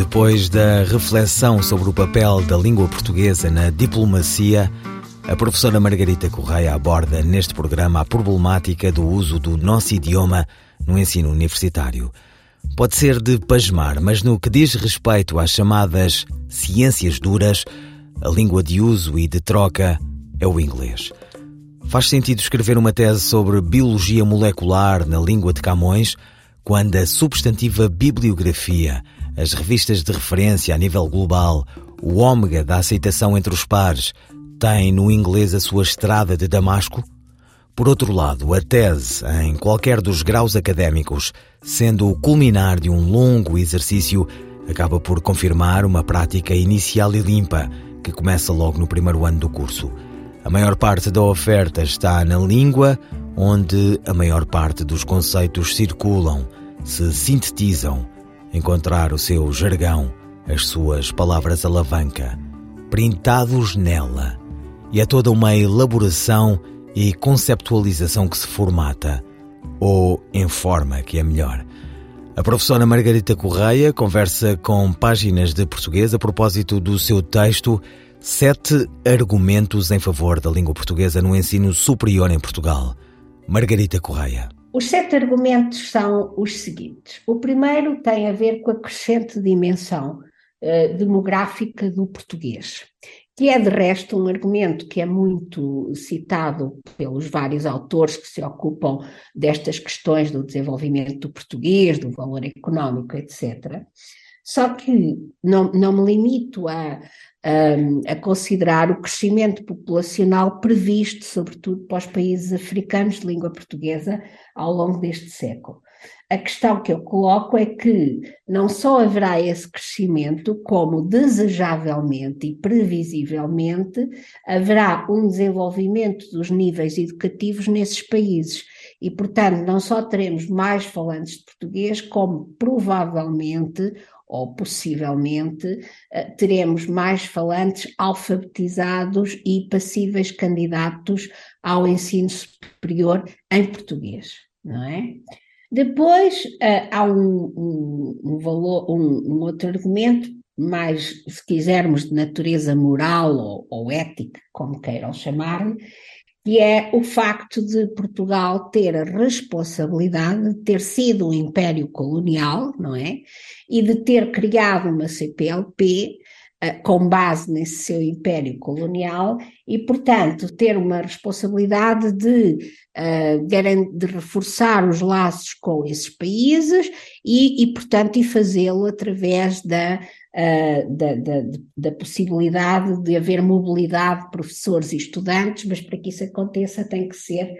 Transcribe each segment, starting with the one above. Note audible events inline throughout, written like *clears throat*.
Depois da reflexão sobre o papel da língua portuguesa na diplomacia, a professora Margarita Correia aborda neste programa a problemática do uso do nosso idioma no ensino universitário. Pode ser de pasmar, mas no que diz respeito às chamadas ciências duras, a língua de uso e de troca é o inglês. Faz sentido escrever uma tese sobre biologia molecular na língua de Camões quando a substantiva bibliografia as revistas de referência a nível global, o ômega da aceitação entre os pares, tem no inglês a sua estrada de Damasco? Por outro lado, a tese, em qualquer dos graus académicos, sendo o culminar de um longo exercício, acaba por confirmar uma prática inicial e limpa, que começa logo no primeiro ano do curso. A maior parte da oferta está na língua, onde a maior parte dos conceitos circulam, se sintetizam encontrar o seu jargão, as suas palavras alavanca, printados nela. E é toda uma elaboração e conceptualização que se formata, ou em forma que é melhor. A professora Margarita Correia conversa com páginas de português a propósito do seu texto Sete argumentos em favor da língua portuguesa no ensino superior em Portugal. Margarita Correia. Os sete argumentos são os seguintes. O primeiro tem a ver com a crescente dimensão uh, demográfica do português, que é de resto um argumento que é muito citado pelos vários autores que se ocupam destas questões do desenvolvimento do português, do valor económico, etc. Só que não, não me limito a, a, a, considerar o crescimento populacional previsto, sobretudo para os países africanos de língua portuguesa, ao longo deste século. A questão que eu coloco é que não só haverá esse crescimento, como desejavelmente e previsivelmente haverá um desenvolvimento dos níveis educativos nesses países. E, portanto, não só teremos mais falantes de português, como provavelmente ou possivelmente eh, teremos mais falantes alfabetizados e passíveis candidatos ao ensino superior em português, não é? Depois uh, há um, um, um valor, um, um, outro argumento, mais, se quisermos, de natureza moral ou, ou ética, como queiram chamar, que é o facto de Portugal ter a responsabilidade de ter sido um império colonial, não é? E de ter criado uma CPLP uh, com base nesse seu império colonial e, portanto, ter uma responsabilidade de, uh, de reforçar os laços com esses países e, e portanto, e fazê-lo através da uh, da, da, da, possibilidade de haver mobilidade de professores e estudantes, mas para que isso aconteça tem que ser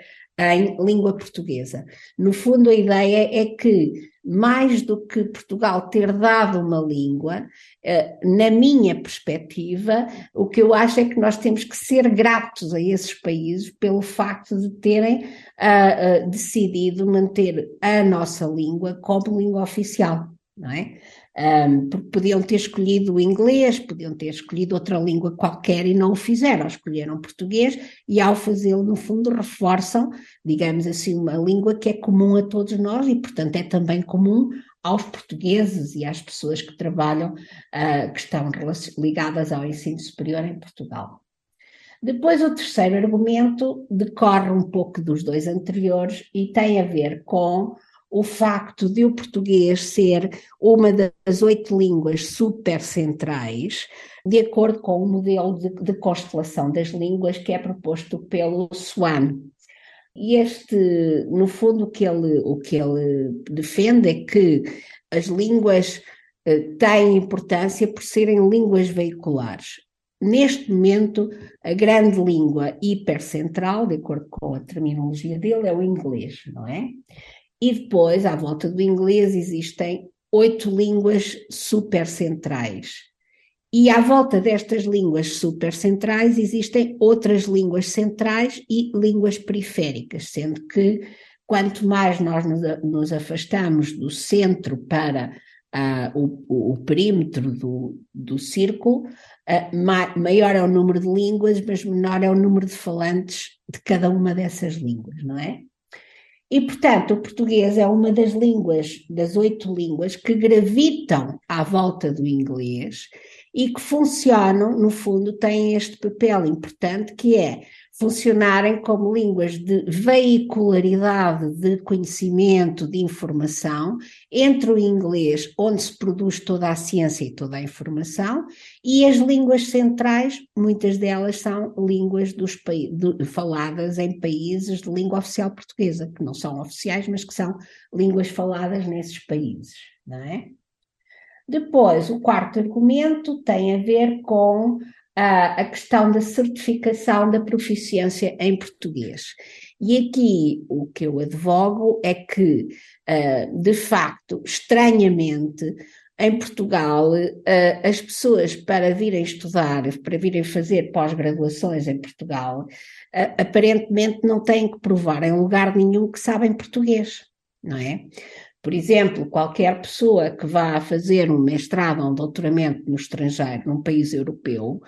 em língua portuguesa. No fundo, a ideia é que, mais do que Portugal ter dado uma língua, uh, na minha perspectiva, o que eu acho é que nós temos que ser gratos a esses países pelo facto de terem uh, decidido manter a nossa língua como língua oficial, não é? Um, porque podiam ter escolhido o inglês, podiam ter escolhido outra língua qualquer e não o fizeram, escolheram português e ao fazê-lo, no fundo, reforçam, digamos assim, uma língua que é comum a todos nós e, portanto, é também comum aos portugueses e às pessoas que trabalham, uh, que estão ligadas ao ensino superior em Portugal. Depois, o terceiro argumento decorre um pouco dos dois anteriores e tem a ver com o facto de o português ser uma das oito línguas supercentrais, de acordo com o modelo de, de, constelação das línguas que é proposto pelo Swan. E este, no fundo, o que ele, o que ele defende é que as línguas eh, têm importância por serem línguas veiculares. Neste momento, a grande língua hipercentral, de acordo com a terminologia dele, é o inglês, não é? E depois, à volta do inglês, existem oito línguas supercentrais. E à volta destas línguas supercentrais existem outras línguas centrais e línguas periféricas, sendo que quanto mais nós nos afastamos do centro para uh, o, o, perímetro do, do círculo, uh, ma maior é o número de línguas, mas menor é o número de falantes de cada uma dessas línguas, não é? E, portanto, o português é uma das línguas, das oito línguas, que gravitam à volta do inglês e que funcionam, no fundo, têm este papel importante que é funcionarem como línguas de veicularidade de conhecimento, de informação, entre o inglês, onde se produz toda a ciência e toda a informação, e as línguas centrais, muitas delas são línguas dos, de, faladas em países de língua oficial portuguesa, que não são oficiais, mas que são línguas faladas nesses países, não é? Depois, o quarto argumento tem a ver com a, questão da certificação da proficiência em português. E aqui o que eu advogo é que, uh, de facto, estranhamente, em Portugal, uh, as pessoas para virem estudar, para virem fazer pós-graduações em Portugal, uh, aparentemente não têm que provar em lugar nenhum que sabem português, não é? Por exemplo, qualquer pessoa que vá fazer um mestrado ou um doutoramento no estrangeiro, num país europeu,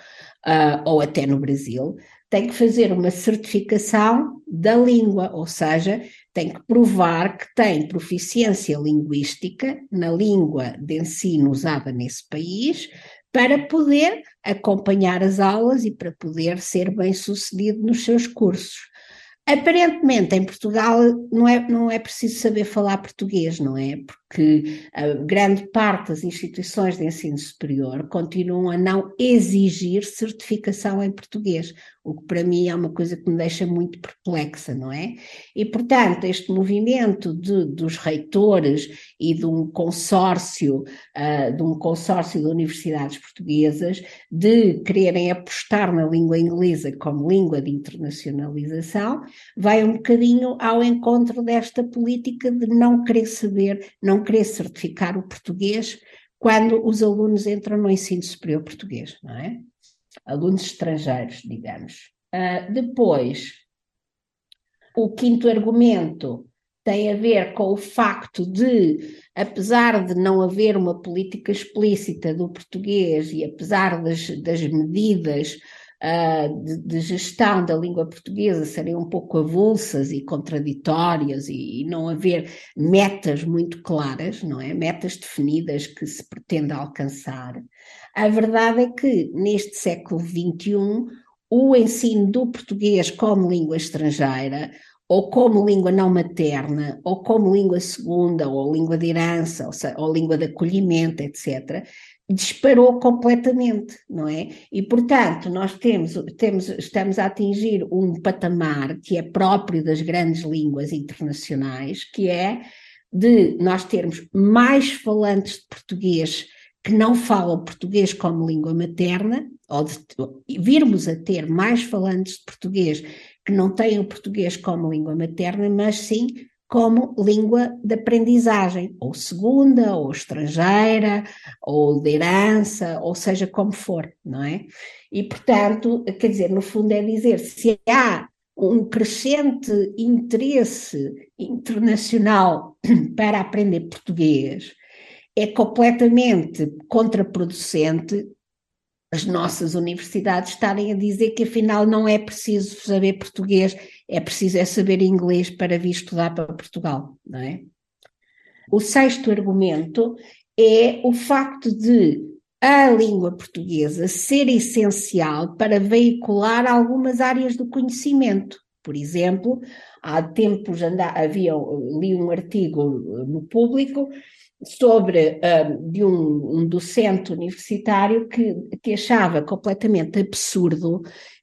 uh, ou até no Brasil, tem que fazer uma certificação da língua, ou seja, tem que provar que tem proficiência linguística na língua de ensino usada nesse país, para poder acompanhar as aulas e para poder ser bem sucedido nos seus cursos. Aparentemente, em Portugal não é, não é preciso saber falar português, não é? Porque a grande parte das instituições de ensino superior continuam a não exigir certificação em português o que para mim é uma coisa que me deixa muito perplexa, não é? E, portanto, este movimento de, dos reitores e de um consórcio, uh, de um consórcio de universidades portuguesas, de quererem apostar na língua inglesa como língua de internacionalização, vai um bocadinho ao encontro desta política de não querer saber, não querer certificar o português quando os alunos entram no ensino superior português, não é? alunos estrangeiros, digamos. Uh, depois, o quinto argumento tem a ver com o facto de, apesar de não haver uma política explícita do português e apesar das, das medidas uh, de, de, gestão da língua portuguesa serem um pouco avulsas e contraditórias e, e, não haver metas muito claras, não é? Metas definidas que se pretende alcançar. A verdade é que neste século XXI o ensino do português como língua estrangeira ou como língua não materna, ou como língua segunda, ou língua de herança, ou, ou língua de acolhimento, etc., disparou completamente, não é? E, portanto, nós temos, temos, estamos a atingir um patamar que é próprio das grandes línguas internacionais, que é de nós termos mais falantes de português que não falam português como língua materna, ou de, virmos a ter mais falantes de português que não têm o português como língua materna, mas sim como língua de aprendizagem, ou segunda, ou estrangeira, ou de herança, ou seja como for, não é? E, portanto, quer dizer, no fundo é dizer, se há um crescente interesse internacional *clears throat* para aprender português, é completamente contraproducente as nossas universidades estarem a dizer que afinal não é preciso saber português, é preciso é saber inglês para vir estudar para Portugal, não é? O sexto argumento é o facto de a língua portuguesa ser essencial para veicular algumas áreas do conhecimento. Por exemplo, há tempos anda, havia, li um artigo no público sobre um, de um, um, docente universitário que, que achava completamente absurdo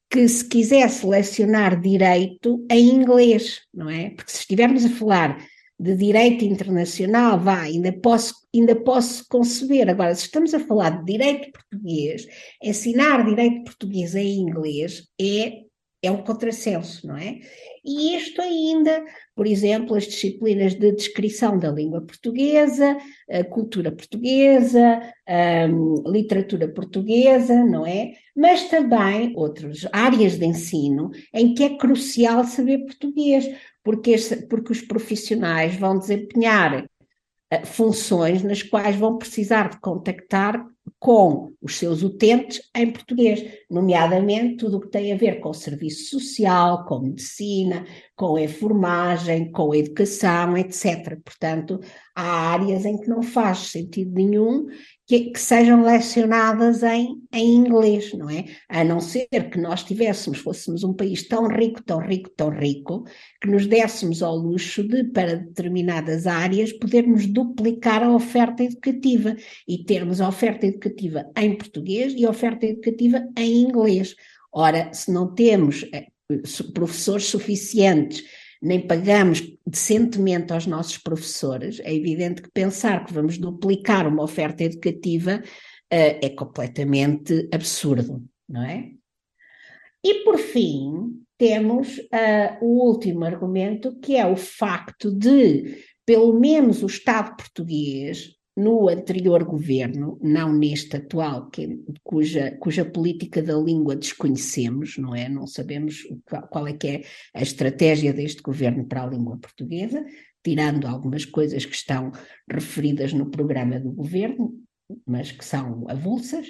que se quisesse lecionar direito em inglês, não é? Porque se estivermos a falar de direito internacional, vá, ainda posso, ainda posso conceber. Agora, se estamos a falar de direito português, ensinar direito português em inglês é é um contrassenso, não é? E isto ainda, por exemplo, as disciplinas de descrição da língua portuguesa, cultura portuguesa, hum, literatura portuguesa, não é? Mas também outras áreas de ensino em que é crucial saber português, porque, porque os profissionais vão desempenhar eh, funções nas quais vão precisar de contactar com os seus utentes em português, nomeadamente tudo o que tem a ver com o serviço social, com medicina, com a enfermagem, com a educação, etc. Portanto, há áreas em que não faz sentido nenhum que, que, sejam lecionadas em, em inglês, não é? A não ser que nós tivéssemos, fôssemos um país tão rico, tão rico, tão rico, que nos dessemos ao luxo de, para determinadas áreas, podermos duplicar a oferta educativa e termos a oferta educativa em português e a oferta educativa em inglês. Ora, se não temos eh, professores suficientes nem pagamos decentemente aos nossos professores, é evidente que pensar que vamos duplicar uma oferta educativa uh, é completamente absurdo, não é? E por fim, temos uh, o último argumento, que é o facto de, pelo menos, o Estado português no anterior governo, não neste atual, que, cuja, cuja política da língua desconhecemos, não é? Não sabemos qual, qual é que é a estratégia deste governo para a língua portuguesa, tirando algumas coisas que estão referidas no programa do governo, mas que são avulsas.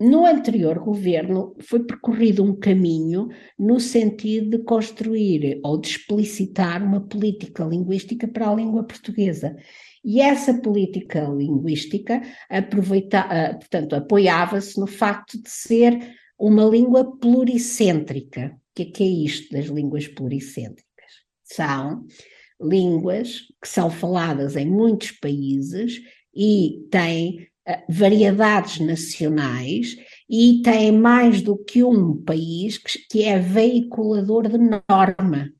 No anterior governo foi percorrido um caminho no sentido de construir ou de explicitar uma política linguística para a língua portuguesa. E essa política linguística aproveita, ah, portanto, apoiava-se no facto de ser uma língua pluricêntrica. O que é, que é isto das línguas pluricêntricas? São línguas que são faladas em muitos países e têm uh, variedades nacionais e têm mais do que um país que, é veiculador de norma,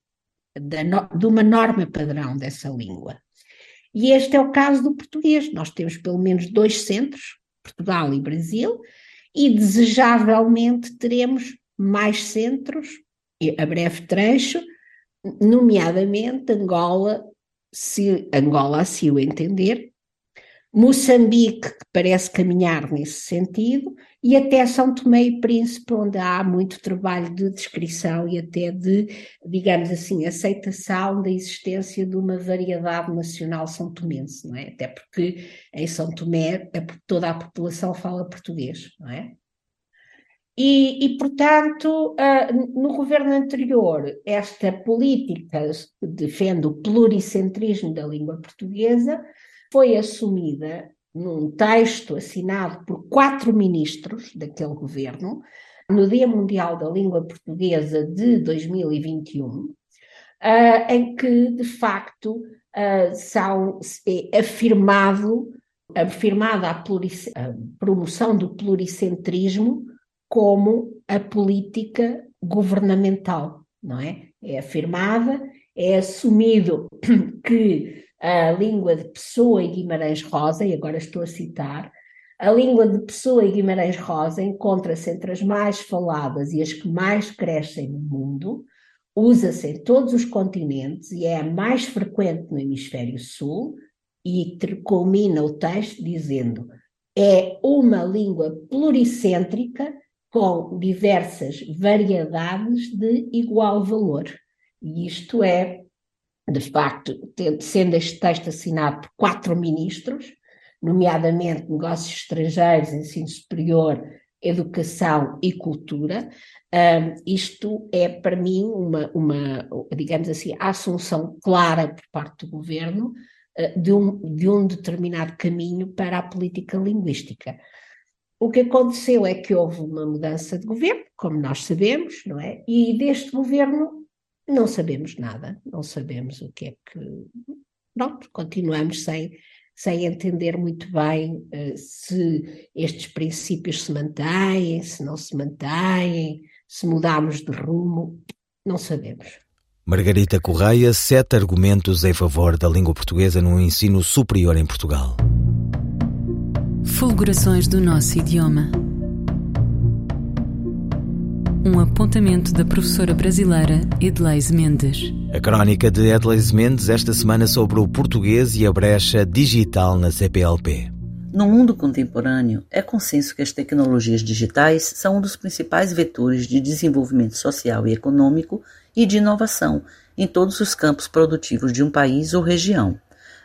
de, no, de uma norma padrão dessa língua. E este é o caso do português. Nós temos pelo menos dois centros, Portugal e Brasil, e desejavelmente teremos mais centros a breve trecho, nomeadamente Angola, se Angola assim o entender, Moçambique, que parece caminhar nesse sentido, e até São Tomé e Príncipe, onde há muito trabalho de descrição e até de, digamos assim, aceitação da existência de uma variedade nacional são tomense, não é? Até porque em São Tomé toda a população fala português, não é? E, e, portanto, uh, no governo anterior, esta política defende o pluricentrismo da língua portuguesa, foi assumida num texto assinado por quatro ministros daquele governo, no Dia Mundial da Língua Portuguesa de 2021, uh, ah, em que, de facto, uh, são, é afirmado, afirmada a, a promoção do pluricentrismo como a política governamental, não é? É afirmada, é assumido *clears throat* que a língua de Pessoa e Guimarães Rosa, e agora estou a citar, a língua de Pessoa e Guimarães Rosa encontra-se entre as mais faladas e as que mais crescem no mundo, usa-se em todos os continentes e é a mais frequente no hemisfério sul, e culmina o texto dizendo: é uma língua pluricêntrica com diversas variedades de igual valor. E isto é de facto, sendo este texto assinado por quatro ministros, nomeadamente Negócios Estrangeiros, Ensino Superior, Educação e Cultura, um, isto é para mim uma, uma, digamos assim, a assunção clara por parte do governo uh, de, um, de um determinado caminho para a política linguística. O que aconteceu é que houve uma mudança de governo, como nós sabemos, não é? E deste governo não sabemos nada, não sabemos o que é que. Pronto, continuamos sem, sem entender muito bem uh, se estes princípios se mantêm, se não se mantêm, se mudamos de rumo, não sabemos. Margarita Correia, sete argumentos em favor da língua portuguesa no ensino superior em Portugal. Fulgurações do nosso idioma Um apontamento da professora brasileira Edleise Mendes. A crónica de Edleise Mendes esta semana sobre o português e a brecha digital na CPLP. No mundo contemporâneo, é consenso que as tecnologias digitais são um dos principais vetores de desenvolvimento social e econômico e de inovação em todos os campos produtivos de um país ou região.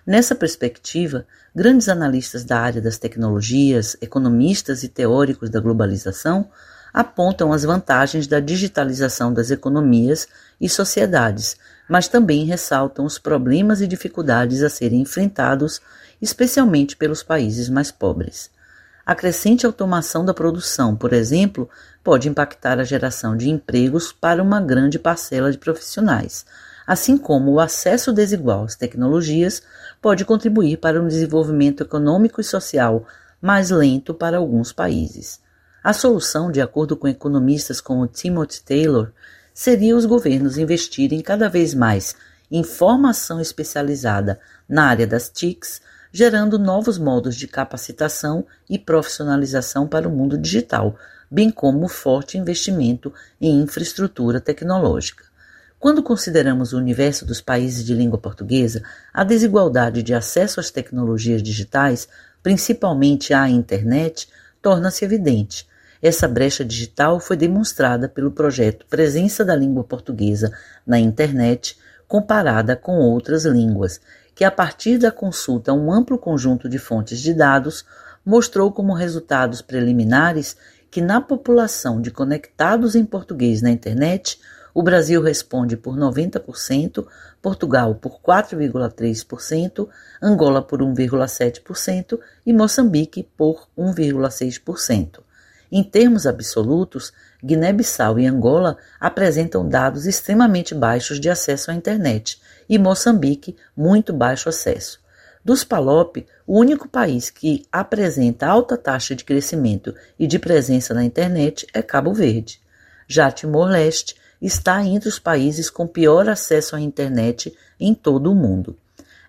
Nessa perspectiva, grandes analistas da área das tecnologias, economistas e teóricos da globalização apontam as vantagens da digitalização das economias e sociedades, mas também ressaltam os problemas e dificuldades a serem enfrentados, especialmente pelos países mais pobres. A crescente automação da produção, por exemplo, pode impactar a geração de empregos para uma grande parcela de profissionais, assim como o acesso desigual às tecnologias pode contribuir para um desenvolvimento econômico e social mais lento para alguns países. A solução, de acordo com economistas como Timothy Taylor, seria os governos investirem cada vez mais em formação especializada na área das TICs, gerando novos modos de capacitação e profissionalização para o mundo digital, bem como forte investimento em infraestrutura tecnológica. Quando consideramos o universo dos países de língua portuguesa, a desigualdade de acesso às tecnologias digitais, principalmente à internet, torna-se evidente. Essa brecha digital foi demonstrada pelo projeto Presença da Língua Portuguesa na Internet, comparada com outras línguas, que, a partir da consulta a um amplo conjunto de fontes de dados, mostrou como resultados preliminares que, na população de conectados em português na internet, o Brasil responde por 90%, Portugal por 4,3%, Angola por 1,7% e Moçambique por 1,6%. Em termos absolutos, Guiné-Bissau e Angola apresentam dados extremamente baixos de acesso à internet e Moçambique muito baixo acesso. Dos PALOP, o único país que apresenta alta taxa de crescimento e de presença na internet é Cabo Verde. Já Timor-Leste está entre os países com pior acesso à internet em todo o mundo.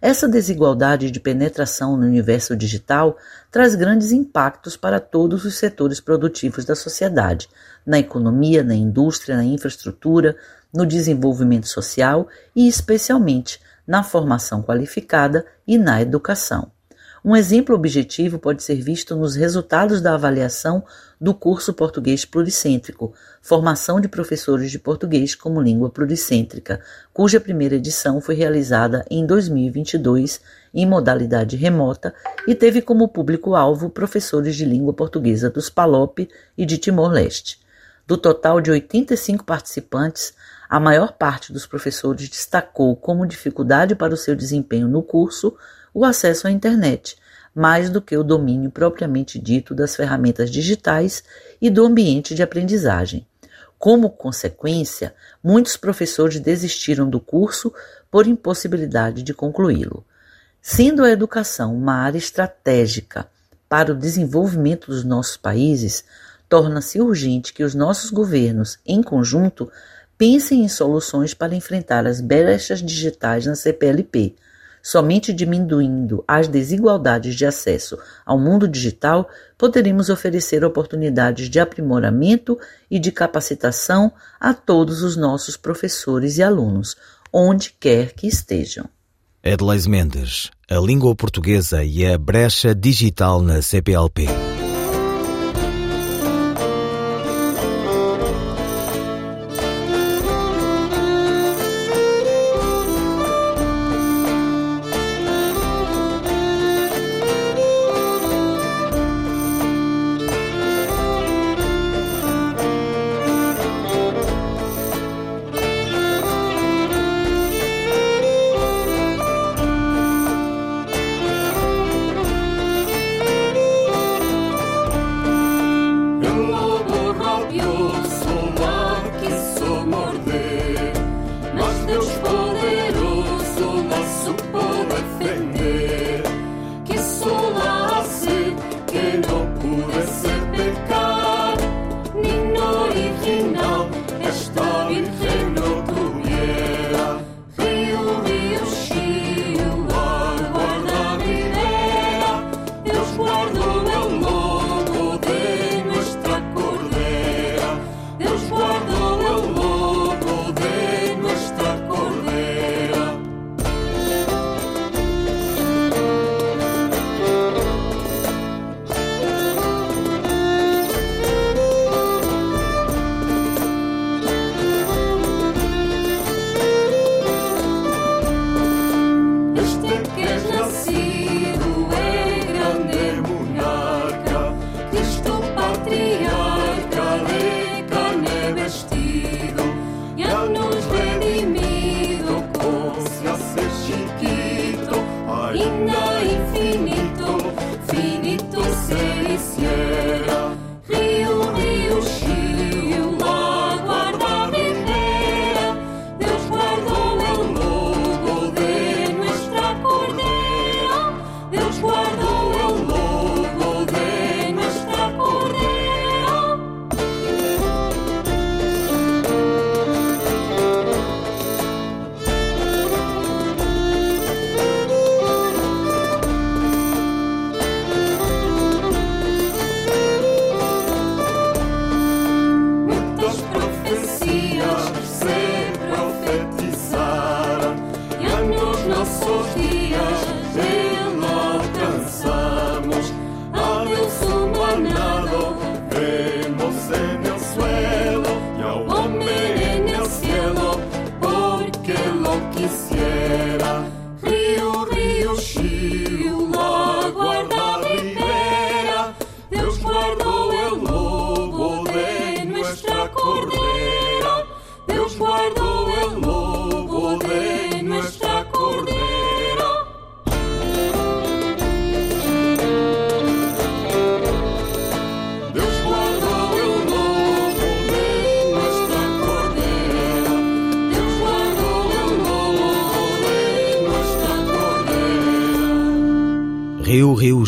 Essa desigualdade de penetração no universo digital traz grandes impactos para todos os setores produtivos da sociedade, na economia, na indústria, na infraestrutura, no desenvolvimento social e, especialmente, na formação qualificada e na educação. Um exemplo objetivo pode ser visto nos resultados da avaliação do curso Português Pluricêntrico, Formação de Professores de Português como Língua Pluricêntrica, cuja primeira edição foi realizada em 2022 em modalidade remota e teve como público-alvo professores de língua portuguesa dos PALOP e de Timor-Leste. Do total de 85 participantes, a maior parte dos professores destacou como dificuldade para o seu desempenho no curso o acesso à internet, mais do que o domínio propriamente dito das ferramentas digitais e do ambiente de aprendizagem. Como consequência, muitos professores desistiram do curso por impossibilidade de concluí-lo. Sendo a educação uma área estratégica para o desenvolvimento dos nossos países, torna-se urgente que os nossos governos, em conjunto, pensem em soluções para enfrentar as brechas digitais na CPLP Somente diminuindo as desigualdades de acesso ao mundo digital poderemos oferecer oportunidades de aprimoramento e de capacitação a todos os nossos professores e alunos, onde quer que estejam. Edleis Mendes, a língua portuguesa e a brecha digital na CPLP.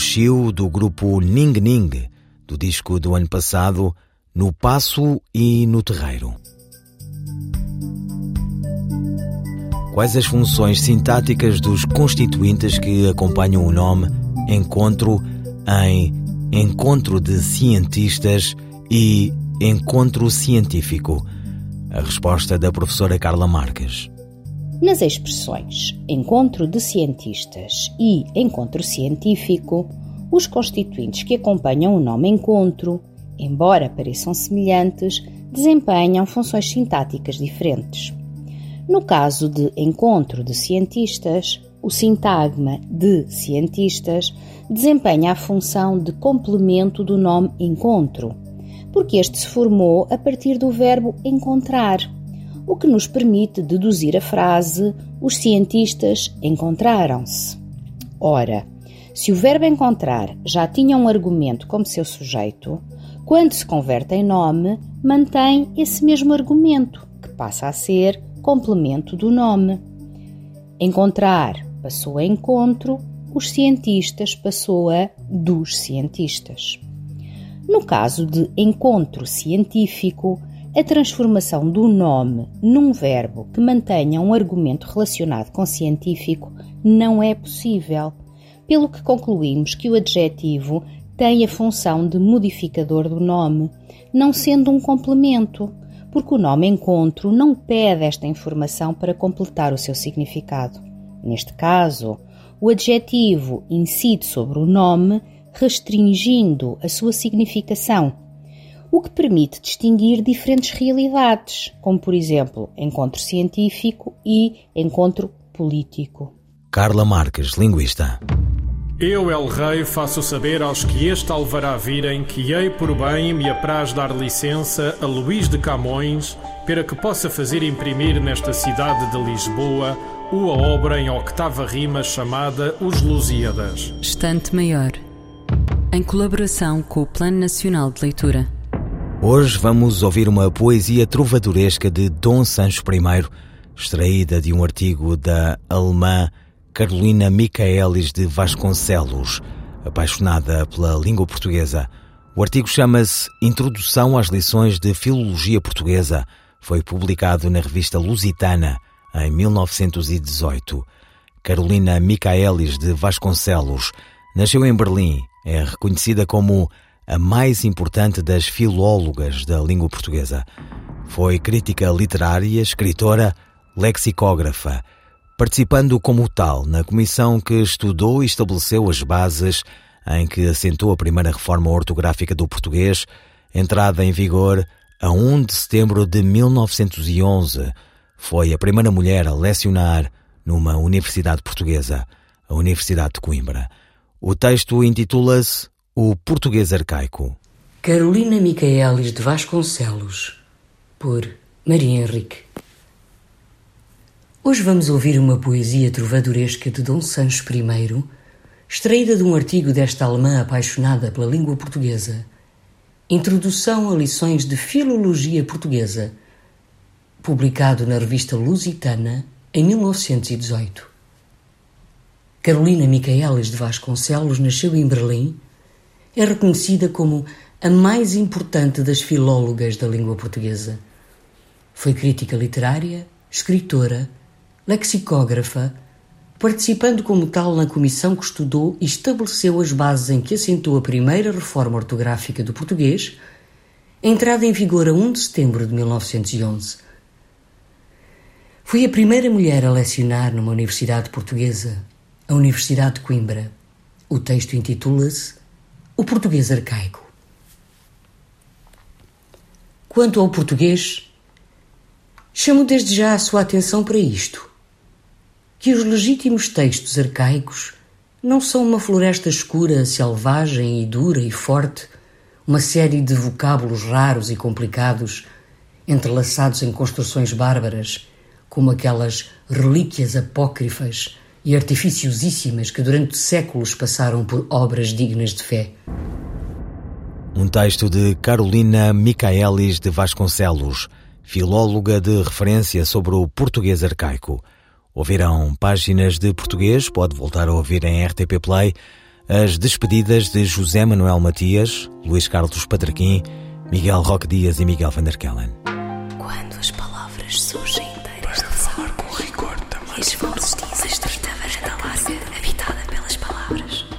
Chiu do grupo Ning Ning, do disco do ano passado, No Passo e no Terreiro. Quais as funções sintáticas dos constituintes que acompanham o nome Encontro em Encontro de Cientistas e Encontro Científico? A resposta da professora Carla Marques. Nas expressões encontro de cientistas e encontro científico, os constituintes que acompanham o nome encontro, embora pareçam semelhantes, desempenham funções sintáticas diferentes. No caso de encontro de cientistas, o sintagma de cientistas desempenha a função de complemento do nome encontro, porque este se formou a partir do verbo encontrar o que nos permite deduzir a frase: os cientistas encontraram-se. Ora, se o verbo encontrar já tinha um argumento como seu sujeito, quando se converte em nome, mantém esse mesmo argumento, que passa a ser complemento do nome. Encontrar passou a encontro, os cientistas passou a dos cientistas. No caso de encontro científico, a transformação do nome num verbo que mantenha um argumento relacionado com científico não é possível, pelo que concluímos que o adjetivo tem a função de modificador do nome, não sendo um complemento, porque o nome encontro não pede esta informação para completar o seu significado. Neste caso, o adjetivo incide sobre o nome, restringindo a sua significação o que permite distinguir diferentes realidades, como por exemplo encontro científico e encontro político. Carla Marques, linguista. Eu, El Rei, faço saber aos que este alvará virem que hei por bem me apraz dar licença a Luís de Camões para que possa fazer imprimir nesta cidade de Lisboa uma obra em octava rima chamada Os Lusíadas. Estante Maior, em colaboração com o Plano Nacional de Leitura. Hoje vamos ouvir uma poesia trovadoresca de Dom Sancho I, extraída de um artigo da alemã Carolina Michaelis de Vasconcelos, apaixonada pela língua portuguesa. O artigo chama-se Introdução às Lições de Filologia Portuguesa. Foi publicado na revista Lusitana em 1918. Carolina Michaelis de Vasconcelos nasceu em Berlim. É reconhecida como a mais importante das filólogas da língua portuguesa. Foi crítica literária, escritora, lexicógrafa, participando como tal na comissão que estudou e estabeleceu as bases em que assentou a primeira reforma ortográfica do português, entrada em vigor a 1 de setembro de 1911. Foi a primeira mulher a lecionar numa universidade portuguesa, a Universidade de Coimbra. O texto intitula-se o Português Arcaico. Carolina Micaelis de Vasconcelos, por Maria Henrique. Hoje vamos ouvir uma poesia trovadoresca de Dom Sancho I, extraída de um artigo desta alemã apaixonada pela língua portuguesa. Introdução a lições de Filologia Portuguesa, publicado na revista Lusitana em 1918. Carolina Micaelis de Vasconcelos nasceu em Berlim é reconhecida como a mais importante das filólogas da língua portuguesa. Foi crítica literária, escritora, lexicógrafa, participando como tal na comissão que estudou e estabeleceu as bases em que assentou a primeira reforma ortográfica do português, entrada em vigor a 1 de setembro de 1911. Foi a primeira mulher a lecionar numa universidade portuguesa, a Universidade de Coimbra. O texto intitula-se o português arcaico. Quanto ao português, chamo desde já a sua atenção para isto: que os legítimos textos arcaicos não são uma floresta escura, selvagem e dura e forte, uma série de vocábulos raros e complicados, entrelaçados em construções bárbaras, como aquelas relíquias apócrifas e artificiosíssimas que durante séculos passaram por obras dignas de fé. Um texto de Carolina Micaelis de Vasconcelos, filóloga de referência sobre o português arcaico. Ouvirão páginas de português, pode voltar a ouvir em RTP Play, as despedidas de José Manuel Matias, Luís Carlos Patraquim, Miguel Roque Dias e Miguel van der Kellen. Quando as palavras surgem inteiras Para falar com rigor também.